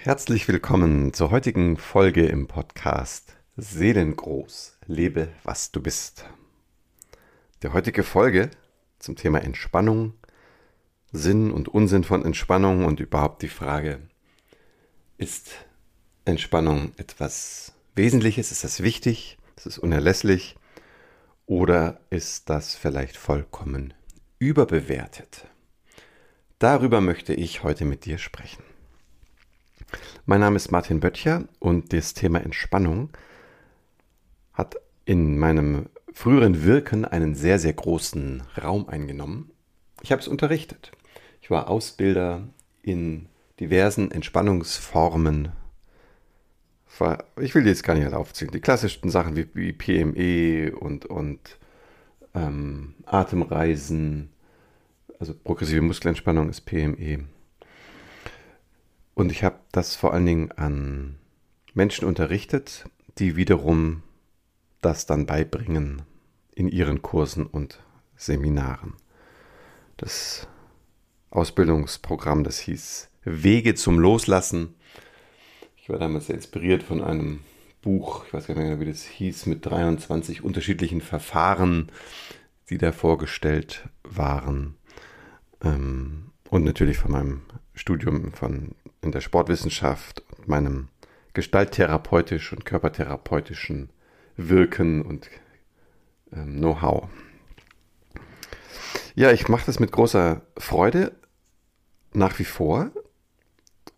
Herzlich willkommen zur heutigen Folge im Podcast Seelengroß, lebe was du bist. Der heutige Folge zum Thema Entspannung, Sinn und Unsinn von Entspannung und überhaupt die Frage, ist Entspannung etwas Wesentliches, ist das wichtig, ist es unerlässlich oder ist das vielleicht vollkommen überbewertet? Darüber möchte ich heute mit dir sprechen. Mein Name ist Martin Böttcher und das Thema Entspannung hat in meinem früheren Wirken einen sehr, sehr großen Raum eingenommen. Ich habe es unterrichtet. Ich war Ausbilder in diversen Entspannungsformen. Ich will jetzt gar nicht alle aufzählen. Die klassischen Sachen wie, PME und, und ähm, Atemreisen, also progressive Muskelentspannung ist PME und ich habe das vor allen Dingen an Menschen unterrichtet, die wiederum das dann beibringen in ihren Kursen und Seminaren. Das Ausbildungsprogramm, das hieß Wege zum Loslassen. Ich war damals sehr inspiriert von einem Buch, ich weiß gar nicht mehr, wie das hieß, mit 23 unterschiedlichen Verfahren, die da vorgestellt waren. Ähm, und natürlich von meinem Studium von in der Sportwissenschaft und meinem gestalttherapeutisch und körpertherapeutischen Wirken und ähm, Know-how. Ja, ich mache das mit großer Freude nach wie vor.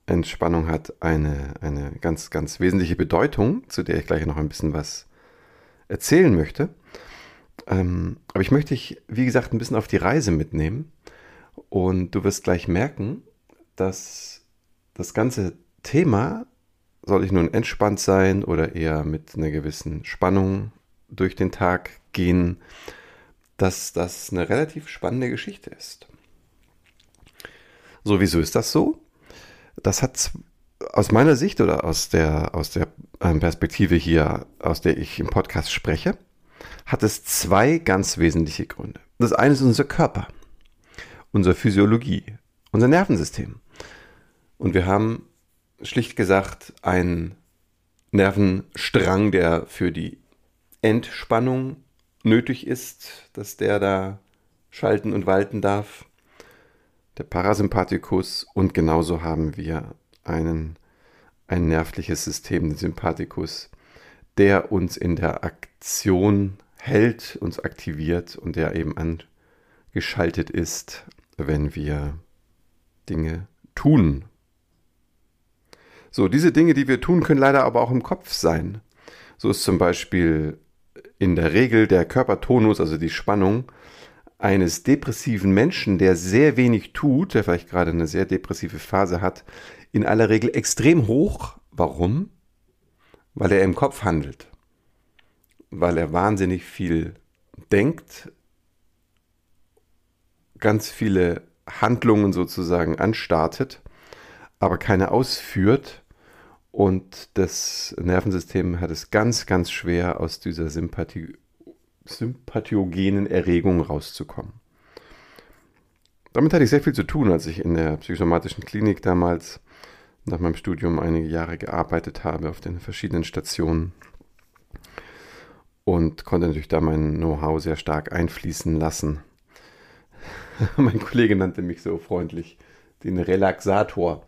Entspannung hat eine, eine ganz, ganz wesentliche Bedeutung, zu der ich gleich noch ein bisschen was erzählen möchte. Ähm, aber ich möchte dich, wie gesagt, ein bisschen auf die Reise mitnehmen. Und du wirst gleich merken, dass das ganze Thema, soll ich nun entspannt sein oder eher mit einer gewissen Spannung durch den Tag gehen, dass das eine relativ spannende Geschichte ist. So, wieso ist das so? Das hat aus meiner Sicht oder aus der, aus der ähm, Perspektive hier, aus der ich im Podcast spreche, hat es zwei ganz wesentliche Gründe. Das eine ist unser Körper, unsere Physiologie, unser Nervensystem. Und wir haben schlicht gesagt einen Nervenstrang, der für die Entspannung nötig ist, dass der da schalten und walten darf. Der Parasympathikus und genauso haben wir einen, ein nervliches System, den Sympathikus, der uns in der Aktion hält, uns aktiviert und der eben angeschaltet ist, wenn wir Dinge tun so, diese Dinge, die wir tun, können leider aber auch im Kopf sein. So ist zum Beispiel in der Regel der Körpertonus, also die Spannung, eines depressiven Menschen, der sehr wenig tut, der vielleicht gerade eine sehr depressive Phase hat, in aller Regel extrem hoch. Warum? Weil er im Kopf handelt. Weil er wahnsinnig viel denkt, ganz viele Handlungen sozusagen anstartet aber keine ausführt. Und das Nervensystem hat es ganz, ganz schwer, aus dieser Sympathie, sympathiogenen Erregung rauszukommen. Damit hatte ich sehr viel zu tun, als ich in der psychosomatischen Klinik damals nach meinem Studium einige Jahre gearbeitet habe auf den verschiedenen Stationen und konnte natürlich da mein Know-how sehr stark einfließen lassen. mein Kollege nannte mich so freundlich den Relaxator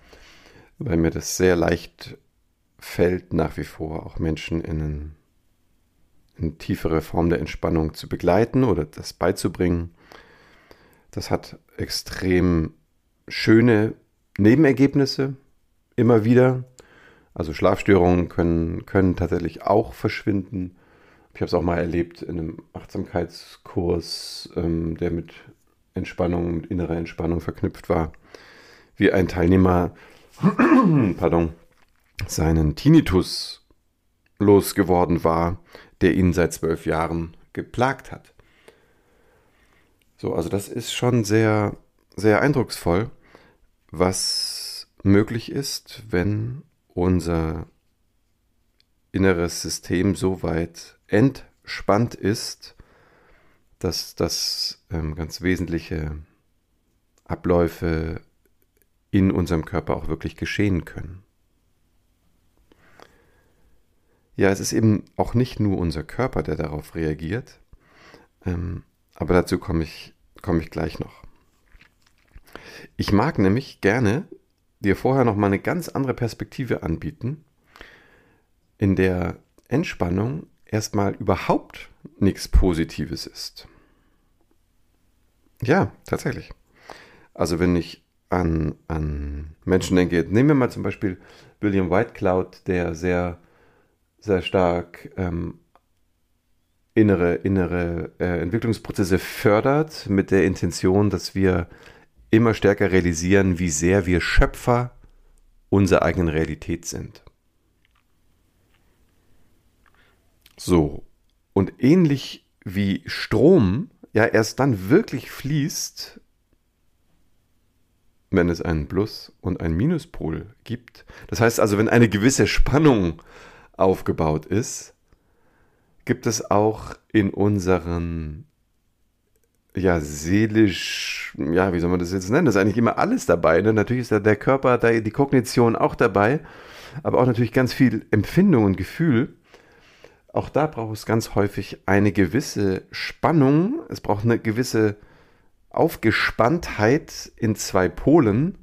weil mir das sehr leicht fällt, nach wie vor auch Menschen in, eine tiefere Form der Entspannung zu begleiten oder das beizubringen. Das hat extrem schöne Nebenergebnisse immer wieder. Also Schlafstörungen können, können tatsächlich auch verschwinden. Ich habe es auch mal erlebt in einem Achtsamkeitskurs, ähm, der mit Entspannung, mit innerer Entspannung verknüpft war, wie ein Teilnehmer pardon, seinen Tinnitus losgeworden war, der ihn seit zwölf Jahren geplagt hat. So, also das ist schon sehr, sehr eindrucksvoll, was möglich ist, wenn unser inneres System so weit entspannt ist, dass das ähm, ganz wesentliche Abläufe in unserem Körper auch wirklich geschehen können. Ja, es ist eben auch nicht nur unser Körper, der darauf reagiert, ähm, aber dazu komme ich, komme ich gleich noch. Ich mag nämlich gerne dir vorher noch mal eine ganz andere Perspektive anbieten, in der Entspannung erstmal überhaupt nichts Positives ist. Ja, tatsächlich. Also wenn ich an, an Menschen denke, nehmen wir mal zum Beispiel William Whitecloud, der sehr, sehr stark ähm, innere, innere äh, Entwicklungsprozesse fördert, mit der Intention, dass wir immer stärker realisieren, wie sehr wir Schöpfer unserer eigenen Realität sind. So, und ähnlich wie Strom ja erst dann wirklich fließt, wenn es einen Plus- und einen Minuspol gibt. Das heißt also, wenn eine gewisse Spannung aufgebaut ist, gibt es auch in unseren ja, seelisch, ja, wie soll man das jetzt nennen? Das ist eigentlich immer alles dabei. Ne? Natürlich ist da der Körper, da die Kognition auch dabei, aber auch natürlich ganz viel Empfindung und Gefühl. Auch da braucht es ganz häufig eine gewisse Spannung, es braucht eine gewisse Aufgespanntheit in zwei Polen,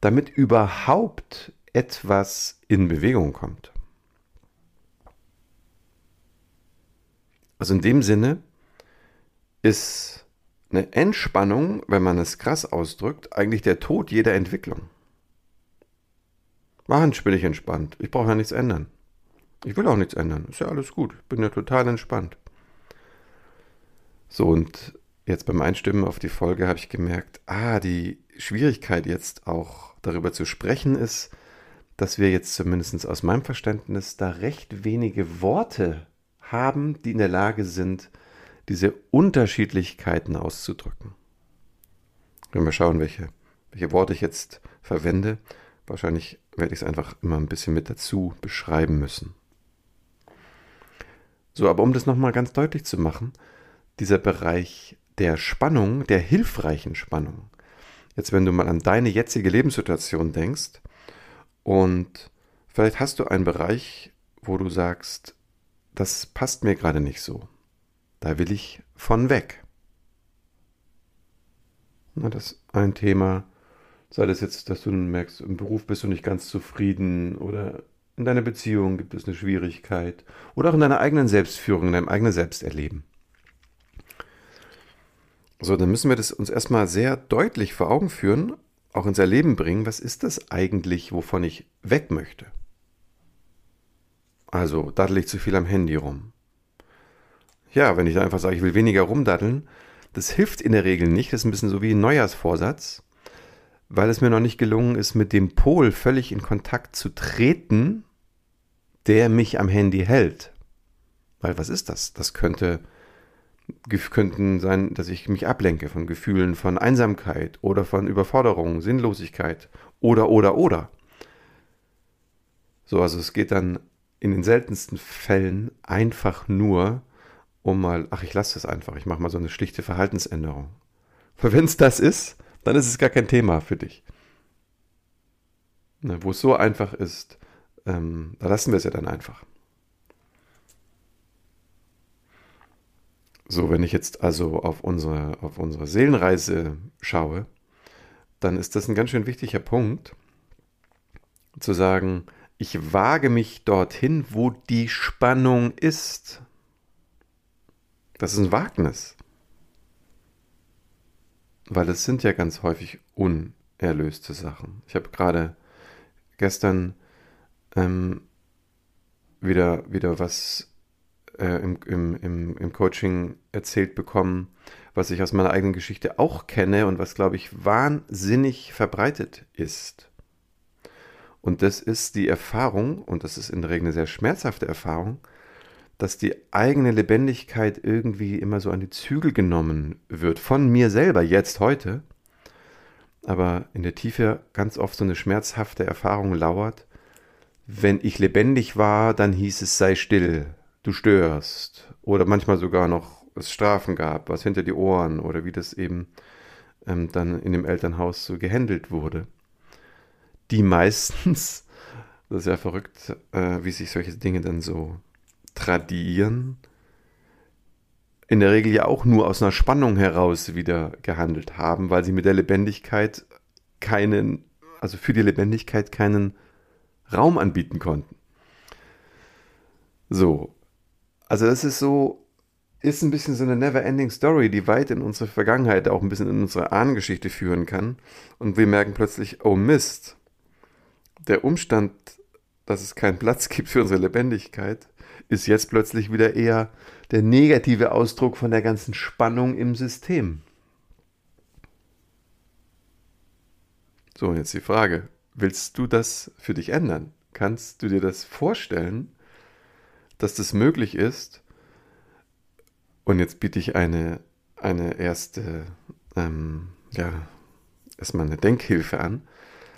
damit überhaupt etwas in Bewegung kommt. Also in dem Sinne ist eine Entspannung, wenn man es krass ausdrückt, eigentlich der Tod jeder Entwicklung. Manch bin ich entspannt. Ich brauche ja nichts ändern. Ich will auch nichts ändern. Ist ja alles gut. Ich bin ja total entspannt. So, und jetzt beim Einstimmen auf die Folge habe ich gemerkt, ah, die Schwierigkeit jetzt auch darüber zu sprechen ist, dass wir jetzt zumindest aus meinem Verständnis da recht wenige Worte haben, die in der Lage sind, diese Unterschiedlichkeiten auszudrücken. Wenn wir schauen, welche, welche Worte ich jetzt verwende, wahrscheinlich werde ich es einfach immer ein bisschen mit dazu beschreiben müssen. So, aber um das nochmal ganz deutlich zu machen, dieser Bereich der Spannung, der hilfreichen Spannung, jetzt wenn du mal an deine jetzige Lebenssituation denkst und vielleicht hast du einen Bereich, wo du sagst, das passt mir gerade nicht so. Da will ich von weg. Na, das ist ein Thema, sei das jetzt, dass du merkst, im Beruf bist du nicht ganz zufrieden oder in deiner Beziehung gibt es eine Schwierigkeit oder auch in deiner eigenen Selbstführung, in deinem eigenen Selbsterleben. So, dann müssen wir das uns erstmal sehr deutlich vor Augen führen, auch ins Erleben bringen, was ist das eigentlich, wovon ich weg möchte? Also, daddel ich zu viel am Handy rum? Ja, wenn ich einfach sage, ich will weniger rumdaddeln, das hilft in der Regel nicht. Das ist ein bisschen so wie ein Neujahrsvorsatz, weil es mir noch nicht gelungen ist, mit dem Pol völlig in Kontakt zu treten, der mich am Handy hält. Weil was ist das? Das könnte könnten sein, dass ich mich ablenke von Gefühlen von Einsamkeit oder von Überforderung, Sinnlosigkeit oder oder oder. So, also es geht dann in den seltensten Fällen einfach nur um mal, ach, ich lasse das einfach, ich mache mal so eine schlichte Verhaltensänderung. Wenn es das ist, dann ist es gar kein Thema für dich. Ne, wo es so einfach ist, ähm, da lassen wir es ja dann einfach. So, wenn ich jetzt also auf unsere, auf unsere Seelenreise schaue, dann ist das ein ganz schön wichtiger Punkt, zu sagen, ich wage mich dorthin, wo die Spannung ist. Das ist ein Wagnis. Weil es sind ja ganz häufig unerlöste Sachen. Ich habe gerade gestern ähm, wieder, wieder was äh, im, im, im, im Coaching erzählt bekommen, was ich aus meiner eigenen Geschichte auch kenne und was, glaube ich, wahnsinnig verbreitet ist. Und das ist die Erfahrung, und das ist in der Regel eine sehr schmerzhafte Erfahrung, dass die eigene Lebendigkeit irgendwie immer so an die Zügel genommen wird. Von mir selber, jetzt, heute. Aber in der Tiefe ganz oft so eine schmerzhafte Erfahrung lauert. Wenn ich lebendig war, dann hieß es, sei still, du störst. Oder manchmal sogar noch es Strafen gab, was hinter die Ohren oder wie das eben ähm, dann in dem Elternhaus so gehandelt wurde. Die meistens Das ist ja verrückt, äh, wie sich solche Dinge dann so tradieren. In der Regel ja auch nur aus einer Spannung heraus wieder gehandelt haben, weil sie mit der Lebendigkeit keinen, also für die Lebendigkeit keinen Raum anbieten konnten. So. Also das ist so, ist ein bisschen so eine never-ending Story, die weit in unsere Vergangenheit, auch ein bisschen in unsere Ahnengeschichte führen kann. Und wir merken plötzlich, oh Mist, der Umstand, dass es keinen Platz gibt für unsere Lebendigkeit, ist jetzt plötzlich wieder eher der negative Ausdruck von der ganzen Spannung im System. So, und jetzt die Frage, willst du das für dich ändern? Kannst du dir das vorstellen, dass das möglich ist? Und jetzt biete ich eine, eine erste, ähm, ja, erstmal eine Denkhilfe an,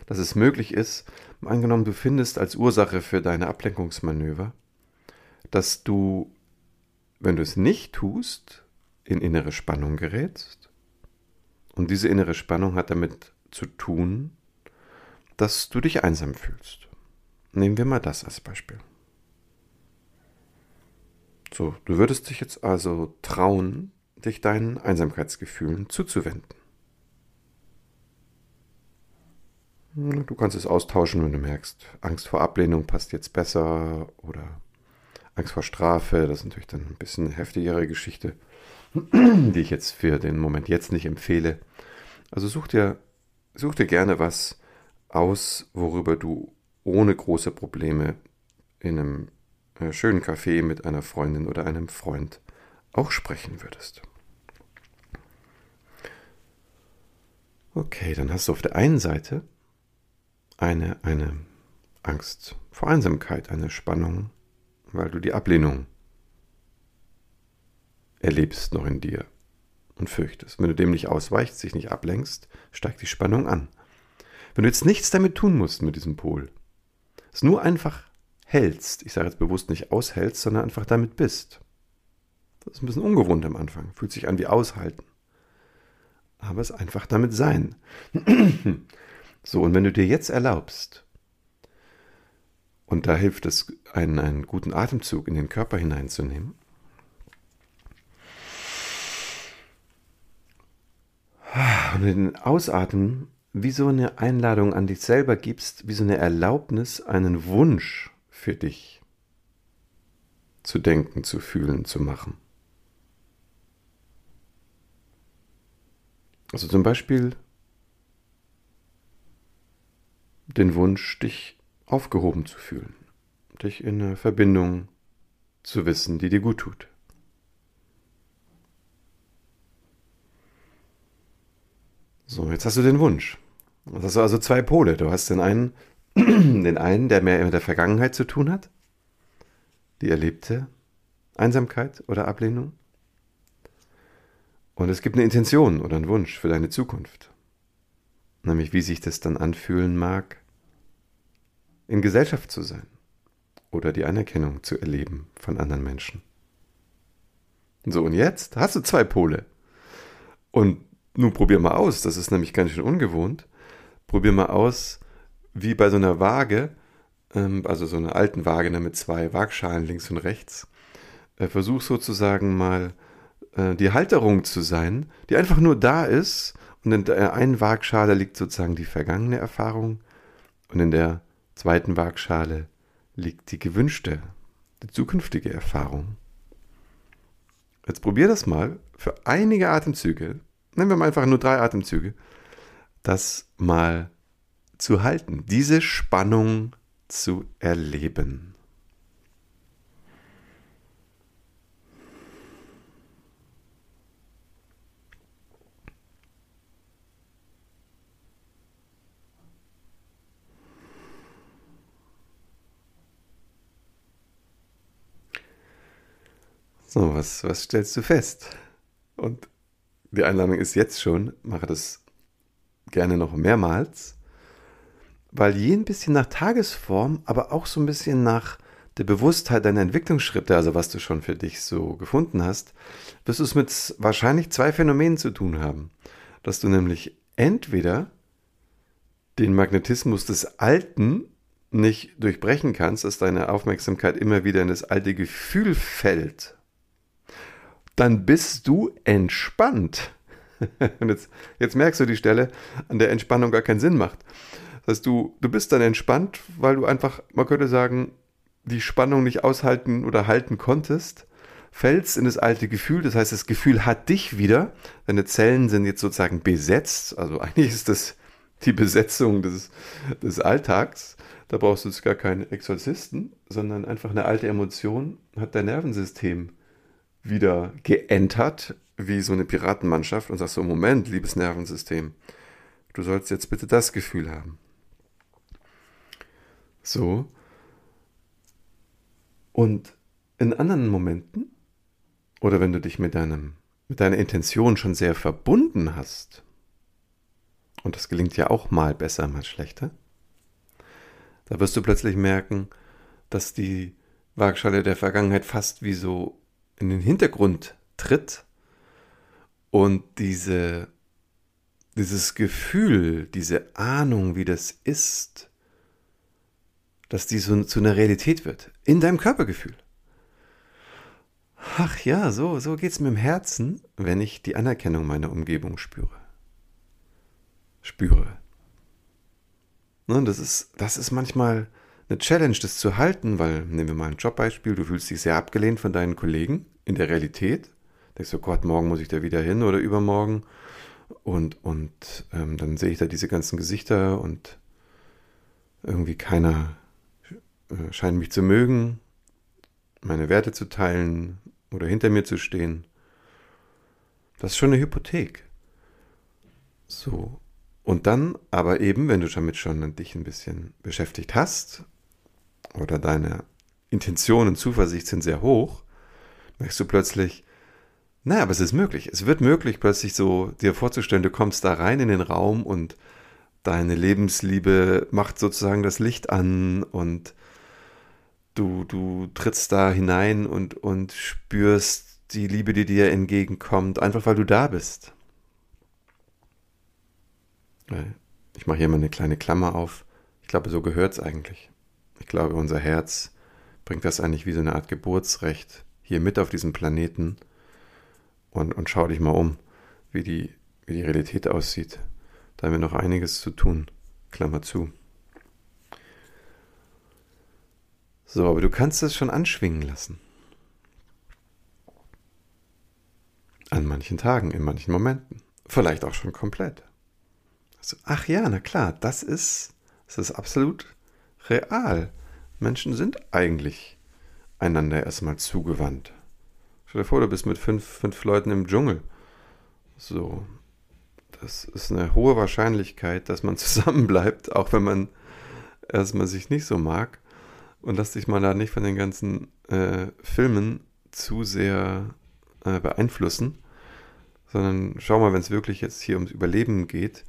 dass es möglich ist, angenommen, du findest als Ursache für deine Ablenkungsmanöver, dass du, wenn du es nicht tust, in innere Spannung gerätst. Und diese innere Spannung hat damit zu tun, dass du dich einsam fühlst. Nehmen wir mal das als Beispiel. So, du würdest dich jetzt also trauen, dich deinen Einsamkeitsgefühlen zuzuwenden. Du kannst es austauschen, wenn du merkst, Angst vor Ablehnung passt jetzt besser oder Angst vor Strafe, das ist natürlich dann ein bisschen eine heftigere Geschichte, die ich jetzt für den Moment jetzt nicht empfehle. Also such dir, such dir gerne was aus, worüber du ohne große Probleme in einem schönen Café mit einer Freundin oder einem Freund auch sprechen würdest. Okay, dann hast du auf der einen Seite eine, eine Angst vor Einsamkeit, eine Spannung, weil du die Ablehnung erlebst noch in dir und fürchtest. Wenn du dem nicht ausweichst, sich nicht ablenkst, steigt die Spannung an. Wenn du jetzt nichts damit tun musst mit diesem Pol, es nur einfach hältst, ich sage jetzt bewusst nicht aushältst, sondern einfach damit bist. Das ist ein bisschen ungewohnt am Anfang, fühlt sich an wie aushalten. Aber es einfach damit sein. so, und wenn du dir jetzt erlaubst, und da hilft es, einen, einen guten Atemzug in den Körper hineinzunehmen, und den Ausatmen wie so eine Einladung an dich selber gibst, wie so eine Erlaubnis, einen Wunsch für dich zu denken, zu fühlen, zu machen. Also zum Beispiel den Wunsch, dich aufgehoben zu fühlen, dich in einer Verbindung zu wissen, die dir gut tut. So, jetzt hast du den Wunsch. Jetzt hast du also zwei Pole. Du hast den einen, den einen, der mehr mit der Vergangenheit zu tun hat, die erlebte Einsamkeit oder Ablehnung. Und es gibt eine Intention oder einen Wunsch für deine Zukunft. Nämlich, wie sich das dann anfühlen mag, in Gesellschaft zu sein oder die Anerkennung zu erleben von anderen Menschen. So, und jetzt hast du zwei Pole. Und nun probier mal aus, das ist nämlich ganz schön ungewohnt. Probier mal aus, wie bei so einer Waage, ähm, also so einer alten Waage ne, mit zwei Waagschalen links und rechts, äh, versuch sozusagen mal äh, die Halterung zu sein, die einfach nur da ist und in der einen Waagschale liegt sozusagen die vergangene Erfahrung und in der zweiten Waagschale liegt die gewünschte, die zukünftige Erfahrung. Jetzt probier das mal für einige Atemzüge, nehmen wir mal einfach nur drei Atemzüge, das mal zu halten, diese Spannung zu erleben. So, was, was stellst du fest? Und die Einladung ist jetzt schon, mache das gerne noch mehrmals weil je ein bisschen nach Tagesform, aber auch so ein bisschen nach der Bewusstheit deiner Entwicklungsschritte, also was du schon für dich so gefunden hast, wirst du es mit wahrscheinlich zwei Phänomenen zu tun haben. Dass du nämlich entweder den Magnetismus des Alten nicht durchbrechen kannst, dass deine Aufmerksamkeit immer wieder in das alte Gefühl fällt, dann bist du entspannt. Und jetzt, jetzt merkst du die Stelle, an der Entspannung gar keinen Sinn macht. Das heißt, du, du bist dann entspannt, weil du einfach, man könnte sagen, die Spannung nicht aushalten oder halten konntest, fällst in das alte Gefühl. Das heißt, das Gefühl hat dich wieder. Deine Zellen sind jetzt sozusagen besetzt. Also eigentlich ist das die Besetzung des, des Alltags. Da brauchst du jetzt gar keinen Exorzisten, sondern einfach eine alte Emotion hat dein Nervensystem wieder geentert, wie so eine Piratenmannschaft und sagst so, Moment, liebes Nervensystem, du sollst jetzt bitte das Gefühl haben. So. Und in anderen Momenten, oder wenn du dich mit deinem, mit deiner Intention schon sehr verbunden hast, und das gelingt ja auch mal besser, mal schlechter, da wirst du plötzlich merken, dass die Waagschale der Vergangenheit fast wie so in den Hintergrund tritt und diese, dieses Gefühl, diese Ahnung, wie das ist, dass die so zu einer Realität wird, in deinem Körpergefühl. Ach ja, so, so geht es mir im Herzen, wenn ich die Anerkennung meiner Umgebung spüre. Spüre. Ne, das, ist, das ist manchmal eine Challenge, das zu halten, weil, nehmen wir mal ein Jobbeispiel, du fühlst dich sehr abgelehnt von deinen Kollegen in der Realität. Denkst du, Gott, morgen muss ich da wieder hin oder übermorgen. Und, und ähm, dann sehe ich da diese ganzen Gesichter und irgendwie keiner äh, scheint mich zu mögen, meine Werte zu teilen oder hinter mir zu stehen. Das ist schon eine Hypothek. So. Und dann aber eben, wenn du damit schon dich ein bisschen beschäftigt hast oder deine Intentionen und Zuversicht sind sehr hoch, merkst du plötzlich, naja, aber es ist möglich. Es wird möglich, plötzlich so dir vorzustellen, du kommst da rein in den Raum und deine Lebensliebe macht sozusagen das Licht an und du, du trittst da hinein und, und spürst die Liebe, die dir entgegenkommt, einfach weil du da bist. Ich mache hier mal eine kleine Klammer auf. Ich glaube, so gehört es eigentlich. Ich glaube, unser Herz bringt das eigentlich wie so eine Art Geburtsrecht hier mit auf diesem Planeten und, und schau dich mal um, wie die, wie die Realität aussieht. Da haben wir noch einiges zu tun. Klammer zu. So, aber du kannst es schon anschwingen lassen. An manchen Tagen, in manchen Momenten. Vielleicht auch schon komplett. Also, ach ja, na klar, das ist, das ist absolut real. Menschen sind eigentlich einander erstmal zugewandt. Stell dir vor, du bist mit fünf, fünf Leuten im Dschungel. So, das ist eine hohe Wahrscheinlichkeit, dass man zusammenbleibt, auch wenn man erstmal sich nicht so mag. Und lass dich mal da nicht von den ganzen äh, Filmen zu sehr äh, beeinflussen, sondern schau mal, wenn es wirklich jetzt hier ums Überleben geht,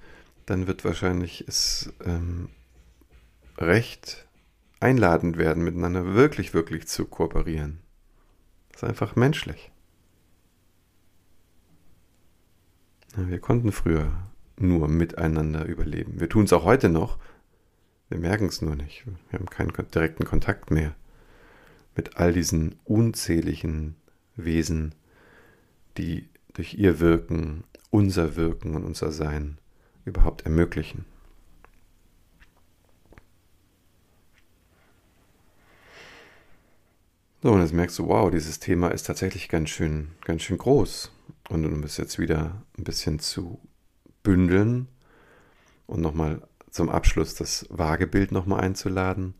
dann wird wahrscheinlich es ähm, recht einladend werden, miteinander wirklich, wirklich zu kooperieren. Das ist einfach menschlich. Wir konnten früher nur miteinander überleben. Wir tun es auch heute noch. Wir merken es nur nicht. Wir haben keinen direkten Kontakt mehr mit all diesen unzähligen Wesen, die durch ihr Wirken, unser Wirken und unser Sein überhaupt ermöglichen. So, und jetzt merkst du, wow, dieses Thema ist tatsächlich ganz schön, ganz schön groß. Und um es jetzt wieder ein bisschen zu bündeln und nochmal zum Abschluss das Wagebild nochmal einzuladen,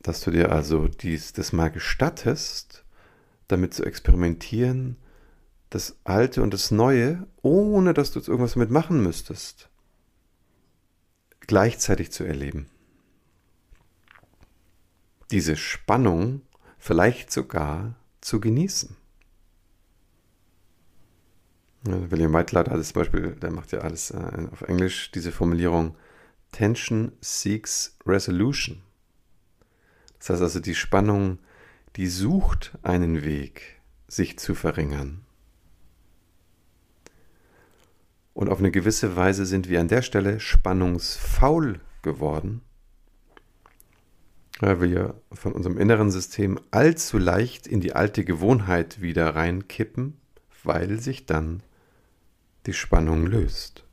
dass du dir also dies, das mal gestattest, damit zu experimentieren, das Alte und das Neue, ohne dass du jetzt irgendwas damit machen müsstest, gleichzeitig zu erleben diese Spannung vielleicht sogar zu genießen. William Whitelaw hat zum Beispiel, der macht ja alles äh, auf Englisch, diese Formulierung Tension seeks resolution. Das heißt also, die Spannung, die sucht einen Weg, sich zu verringern. Und auf eine gewisse Weise sind wir an der Stelle spannungsfaul geworden, weil wir von unserem inneren System allzu leicht in die alte Gewohnheit wieder reinkippen, weil sich dann die Spannung löst.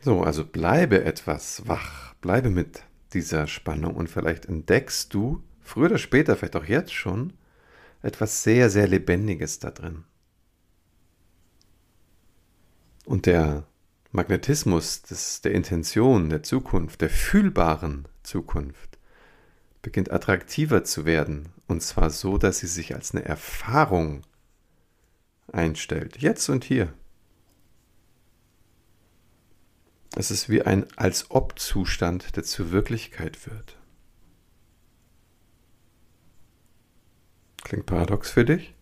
So, also bleibe etwas wach, bleibe mit dieser Spannung und vielleicht entdeckst du, früher oder später, vielleicht auch jetzt schon, etwas sehr, sehr Lebendiges da drin. Und der Magnetismus des, der Intention, der Zukunft, der fühlbaren Zukunft beginnt attraktiver zu werden. Und zwar so, dass sie sich als eine Erfahrung einstellt. Jetzt und hier. Es ist wie ein Als-Ob-Zustand, der zur Wirklichkeit wird. Klingt paradox für dich?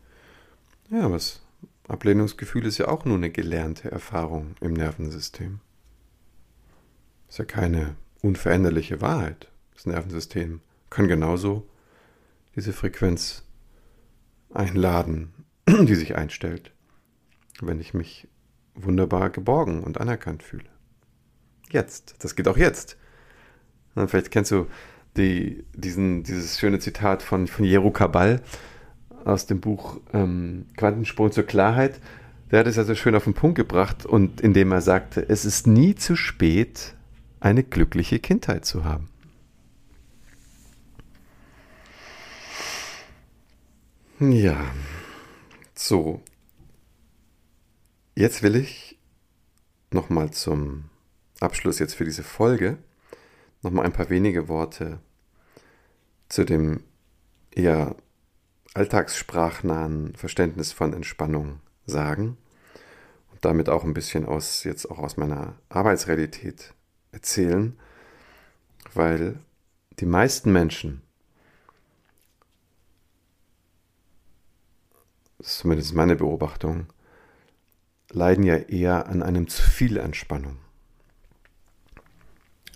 Ja, was Ablehnungsgefühl ist ja auch nur eine gelernte Erfahrung im Nervensystem. Ist ja keine unveränderliche Wahrheit. Das Nervensystem kann genauso diese Frequenz einladen, die sich einstellt, wenn ich mich wunderbar geborgen und anerkannt fühle. Jetzt, das geht auch jetzt. Und vielleicht kennst du die, diesen, dieses schöne Zitat von, von Jero Kabal, aus dem Buch ähm, Quantensprung zur Klarheit. Der hat es also schön auf den Punkt gebracht und indem er sagte, es ist nie zu spät, eine glückliche Kindheit zu haben. Ja, so. Jetzt will ich nochmal zum Abschluss jetzt für diese Folge nochmal ein paar wenige Worte zu dem eher alltagssprachnahen Verständnis von Entspannung sagen und damit auch ein bisschen aus jetzt auch aus meiner Arbeitsrealität erzählen, weil die meisten Menschen, ist zumindest meine Beobachtung, leiden ja eher an einem zu viel Entspannung.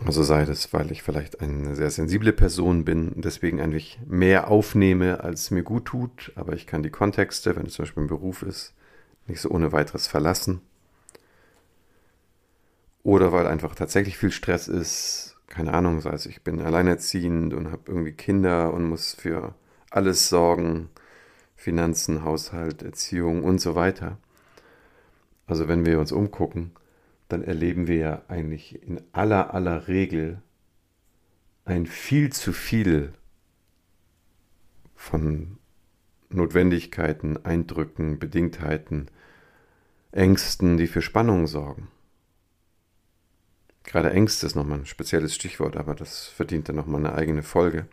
Also sei das, weil ich vielleicht eine sehr sensible Person bin deswegen eigentlich mehr aufnehme, als mir gut tut, aber ich kann die Kontexte, wenn es zum Beispiel ein Beruf ist, nicht so ohne weiteres verlassen. Oder weil einfach tatsächlich viel Stress ist, keine Ahnung, sei es ich bin alleinerziehend und habe irgendwie Kinder und muss für alles sorgen, Finanzen, Haushalt, Erziehung und so weiter. Also wenn wir uns umgucken, dann erleben wir ja eigentlich in aller aller Regel ein viel zu viel von Notwendigkeiten, Eindrücken, Bedingtheiten, Ängsten, die für Spannung sorgen. Gerade Ängste ist nochmal ein spezielles Stichwort, aber das verdient dann nochmal eine eigene Folge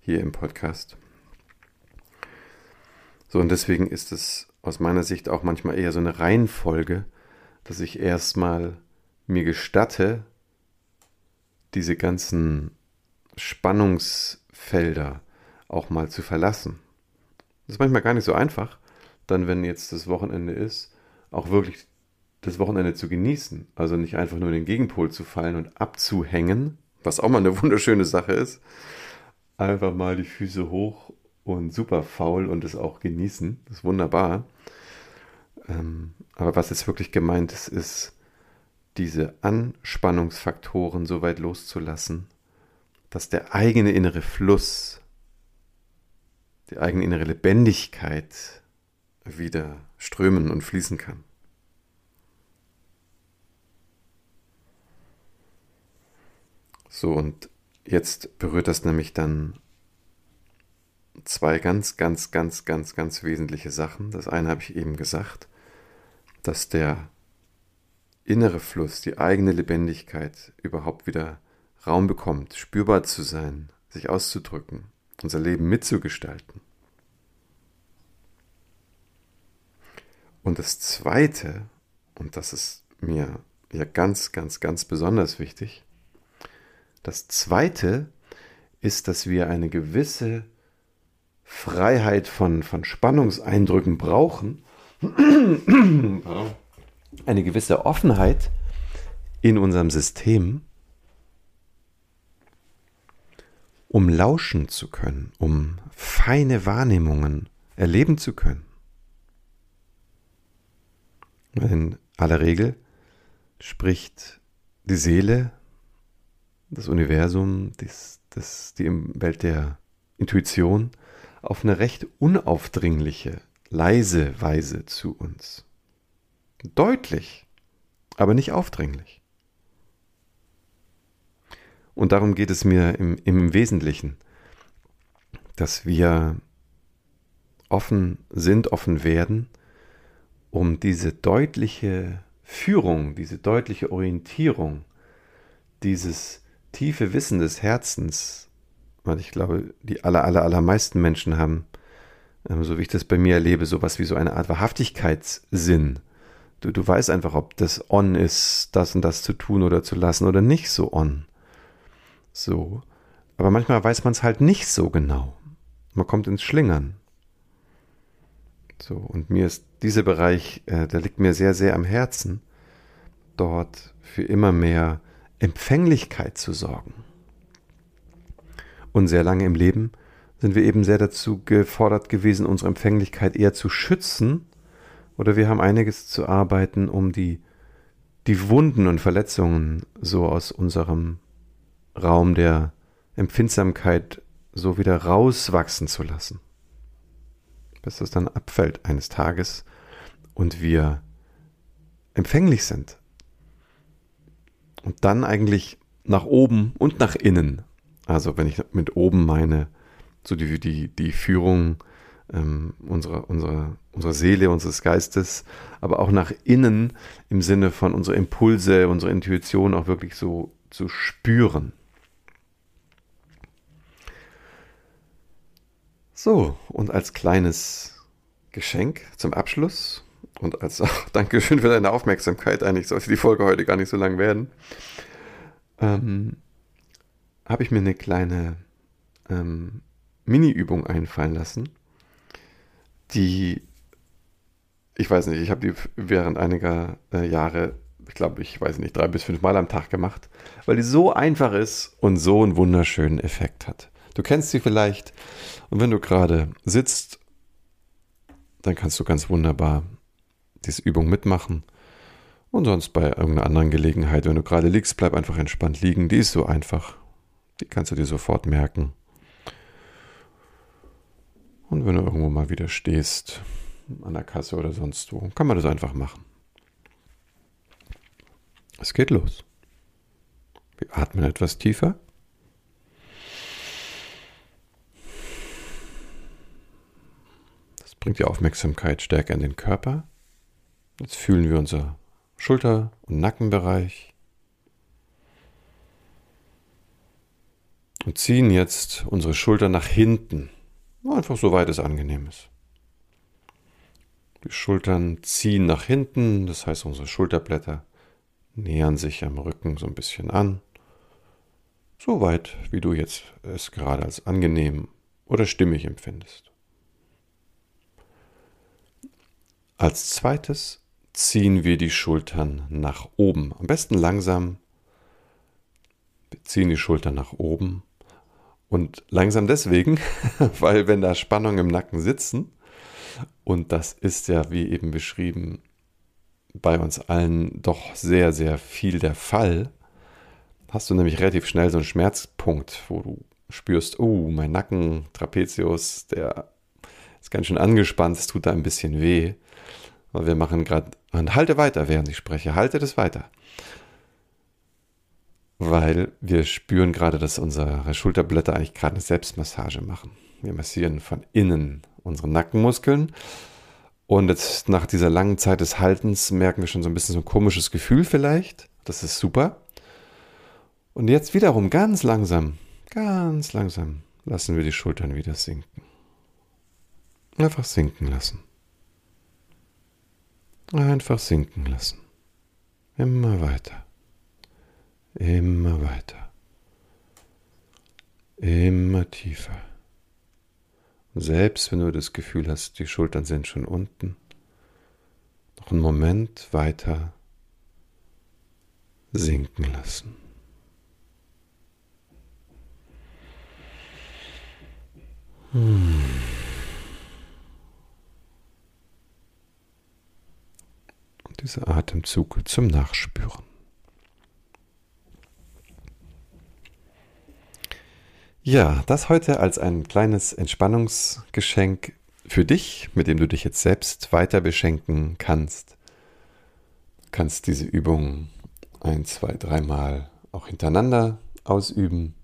hier im Podcast. So, und deswegen ist es aus meiner Sicht auch manchmal eher so eine Reihenfolge, dass ich erstmal mir gestatte, diese ganzen Spannungsfelder auch mal zu verlassen. Das ist manchmal gar nicht so einfach, dann, wenn jetzt das Wochenende ist, auch wirklich das Wochenende zu genießen. Also nicht einfach nur in den Gegenpol zu fallen und abzuhängen, was auch mal eine wunderschöne Sache ist. Einfach mal die Füße hoch und super faul und es auch genießen. Das ist wunderbar. Ähm, aber was jetzt wirklich gemeint ist, ist, diese Anspannungsfaktoren so weit loszulassen, dass der eigene innere Fluss, die eigene innere Lebendigkeit wieder strömen und fließen kann. So, und jetzt berührt das nämlich dann zwei ganz, ganz, ganz, ganz, ganz wesentliche Sachen. Das eine habe ich eben gesagt dass der innere Fluss, die eigene Lebendigkeit überhaupt wieder Raum bekommt, spürbar zu sein, sich auszudrücken, unser Leben mitzugestalten. Und das Zweite, und das ist mir ja ganz, ganz, ganz besonders wichtig, das Zweite ist, dass wir eine gewisse Freiheit von, von Spannungseindrücken brauchen, eine gewisse Offenheit in unserem System, um lauschen zu können, um feine Wahrnehmungen erleben zu können. In aller Regel spricht die Seele, das Universum, das, das, die Welt der Intuition auf eine recht unaufdringliche, leise Weise zu uns. Deutlich, aber nicht aufdringlich. Und darum geht es mir im, im Wesentlichen, dass wir offen sind, offen werden, um diese deutliche Führung, diese deutliche Orientierung, dieses tiefe Wissen des Herzens, weil ich glaube, die aller, aller, allermeisten Menschen haben, ähm, so wie ich das bei mir erlebe, sowas wie so eine Art Wahrhaftigkeitssinn. Du, du weißt einfach, ob das on ist, das und das zu tun oder zu lassen oder nicht so on. So. Aber manchmal weiß man es halt nicht so genau. Man kommt ins Schlingern. So, und mir ist dieser Bereich, äh, der liegt mir sehr, sehr am Herzen, dort für immer mehr Empfänglichkeit zu sorgen. Und sehr lange im Leben sind wir eben sehr dazu gefordert gewesen, unsere Empfänglichkeit eher zu schützen, oder wir haben einiges zu arbeiten, um die, die Wunden und Verletzungen so aus unserem Raum der Empfindsamkeit so wieder rauswachsen zu lassen bis es dann abfällt eines Tages und wir empfänglich sind. Und dann eigentlich nach oben und nach innen. Also wenn ich mit oben meine, so die, die, die Führung ähm, unserer, unserer, unserer Seele, unseres Geistes, aber auch nach innen im Sinne von unsere Impulse, unsere Intuition auch wirklich so zu spüren. So, und als kleines Geschenk zum Abschluss und als auch Dankeschön für deine Aufmerksamkeit, eigentlich sollte die Folge heute gar nicht so lang werden, ähm, habe ich mir eine kleine ähm, Mini-Übung einfallen lassen, die, ich weiß nicht, ich habe die während einiger äh, Jahre, ich glaube, ich weiß nicht, drei bis fünf Mal am Tag gemacht, weil die so einfach ist und so einen wunderschönen Effekt hat. Du kennst sie vielleicht und wenn du gerade sitzt, dann kannst du ganz wunderbar diese Übung mitmachen. Und sonst bei irgendeiner anderen Gelegenheit, wenn du gerade liegst, bleib einfach entspannt liegen. Die ist so einfach. Die kannst du dir sofort merken. Und wenn du irgendwo mal wieder stehst, an der Kasse oder sonst wo, kann man das einfach machen. Es geht los. Wir atmen etwas tiefer. bringt die Aufmerksamkeit stärker in den Körper. Jetzt fühlen wir unser Schulter- und Nackenbereich und ziehen jetzt unsere Schulter nach hinten, einfach so weit es angenehm ist. Die Schultern ziehen nach hinten, das heißt unsere Schulterblätter nähern sich am Rücken so ein bisschen an, so weit wie du jetzt es gerade als angenehm oder stimmig empfindest. Als zweites ziehen wir die Schultern nach oben. Am besten langsam. Wir ziehen die Schultern nach oben. Und langsam deswegen, weil wenn da Spannungen im Nacken sitzen, und das ist ja, wie eben beschrieben, bei uns allen doch sehr, sehr viel der Fall, hast du nämlich relativ schnell so einen Schmerzpunkt, wo du spürst, oh, mein Nacken, Trapezius, der ist ganz schön angespannt, es tut da ein bisschen weh. Aber wir machen gerade, und halte weiter, während ich spreche, halte das weiter. Weil wir spüren gerade, dass unsere Schulterblätter eigentlich gerade eine Selbstmassage machen. Wir massieren von innen unsere Nackenmuskeln. Und jetzt nach dieser langen Zeit des Haltens merken wir schon so ein bisschen so ein komisches Gefühl vielleicht. Das ist super. Und jetzt wiederum ganz langsam, ganz langsam lassen wir die Schultern wieder sinken. Einfach sinken lassen. Einfach sinken lassen. Immer weiter. Immer weiter. Immer tiefer. Und selbst wenn du das Gefühl hast, die Schultern sind schon unten, noch einen Moment weiter sinken lassen. Hmm. dieser Atemzug zum Nachspüren. Ja, das heute als ein kleines Entspannungsgeschenk für dich, mit dem du dich jetzt selbst weiter beschenken kannst. Du kannst diese Übung ein, zwei, dreimal auch hintereinander ausüben.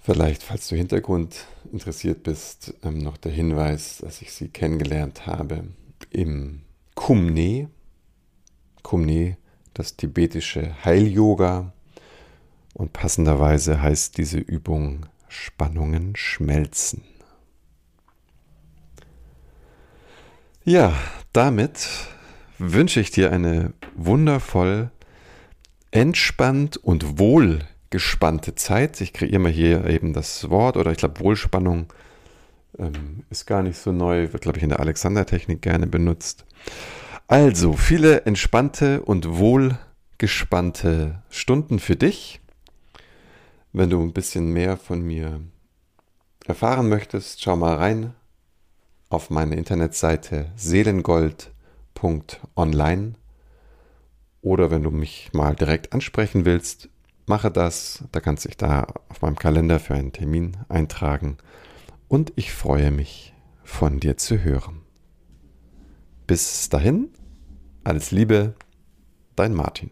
Vielleicht, falls du Hintergrund interessiert bist, ähm, noch der Hinweis, dass ich sie kennengelernt habe im Kumne. Kumne, das tibetische Heil-Yoga. Und passenderweise heißt diese Übung Spannungen schmelzen. Ja, damit wünsche ich dir eine wundervoll entspannt und wohlgespannte Zeit. Ich kreiere mal hier eben das Wort oder ich glaube Wohlspannung ähm, ist gar nicht so neu, wird glaube ich in der Alexander-Technik gerne benutzt. Also viele entspannte und wohlgespannte Stunden für dich. Wenn du ein bisschen mehr von mir erfahren möchtest, schau mal rein auf meine Internetseite seelengold.online oder wenn du mich mal direkt ansprechen willst, mache das. Da kannst du dich da auf meinem Kalender für einen Termin eintragen. Und ich freue mich, von dir zu hören. Bis dahin, alles Liebe, dein Martin.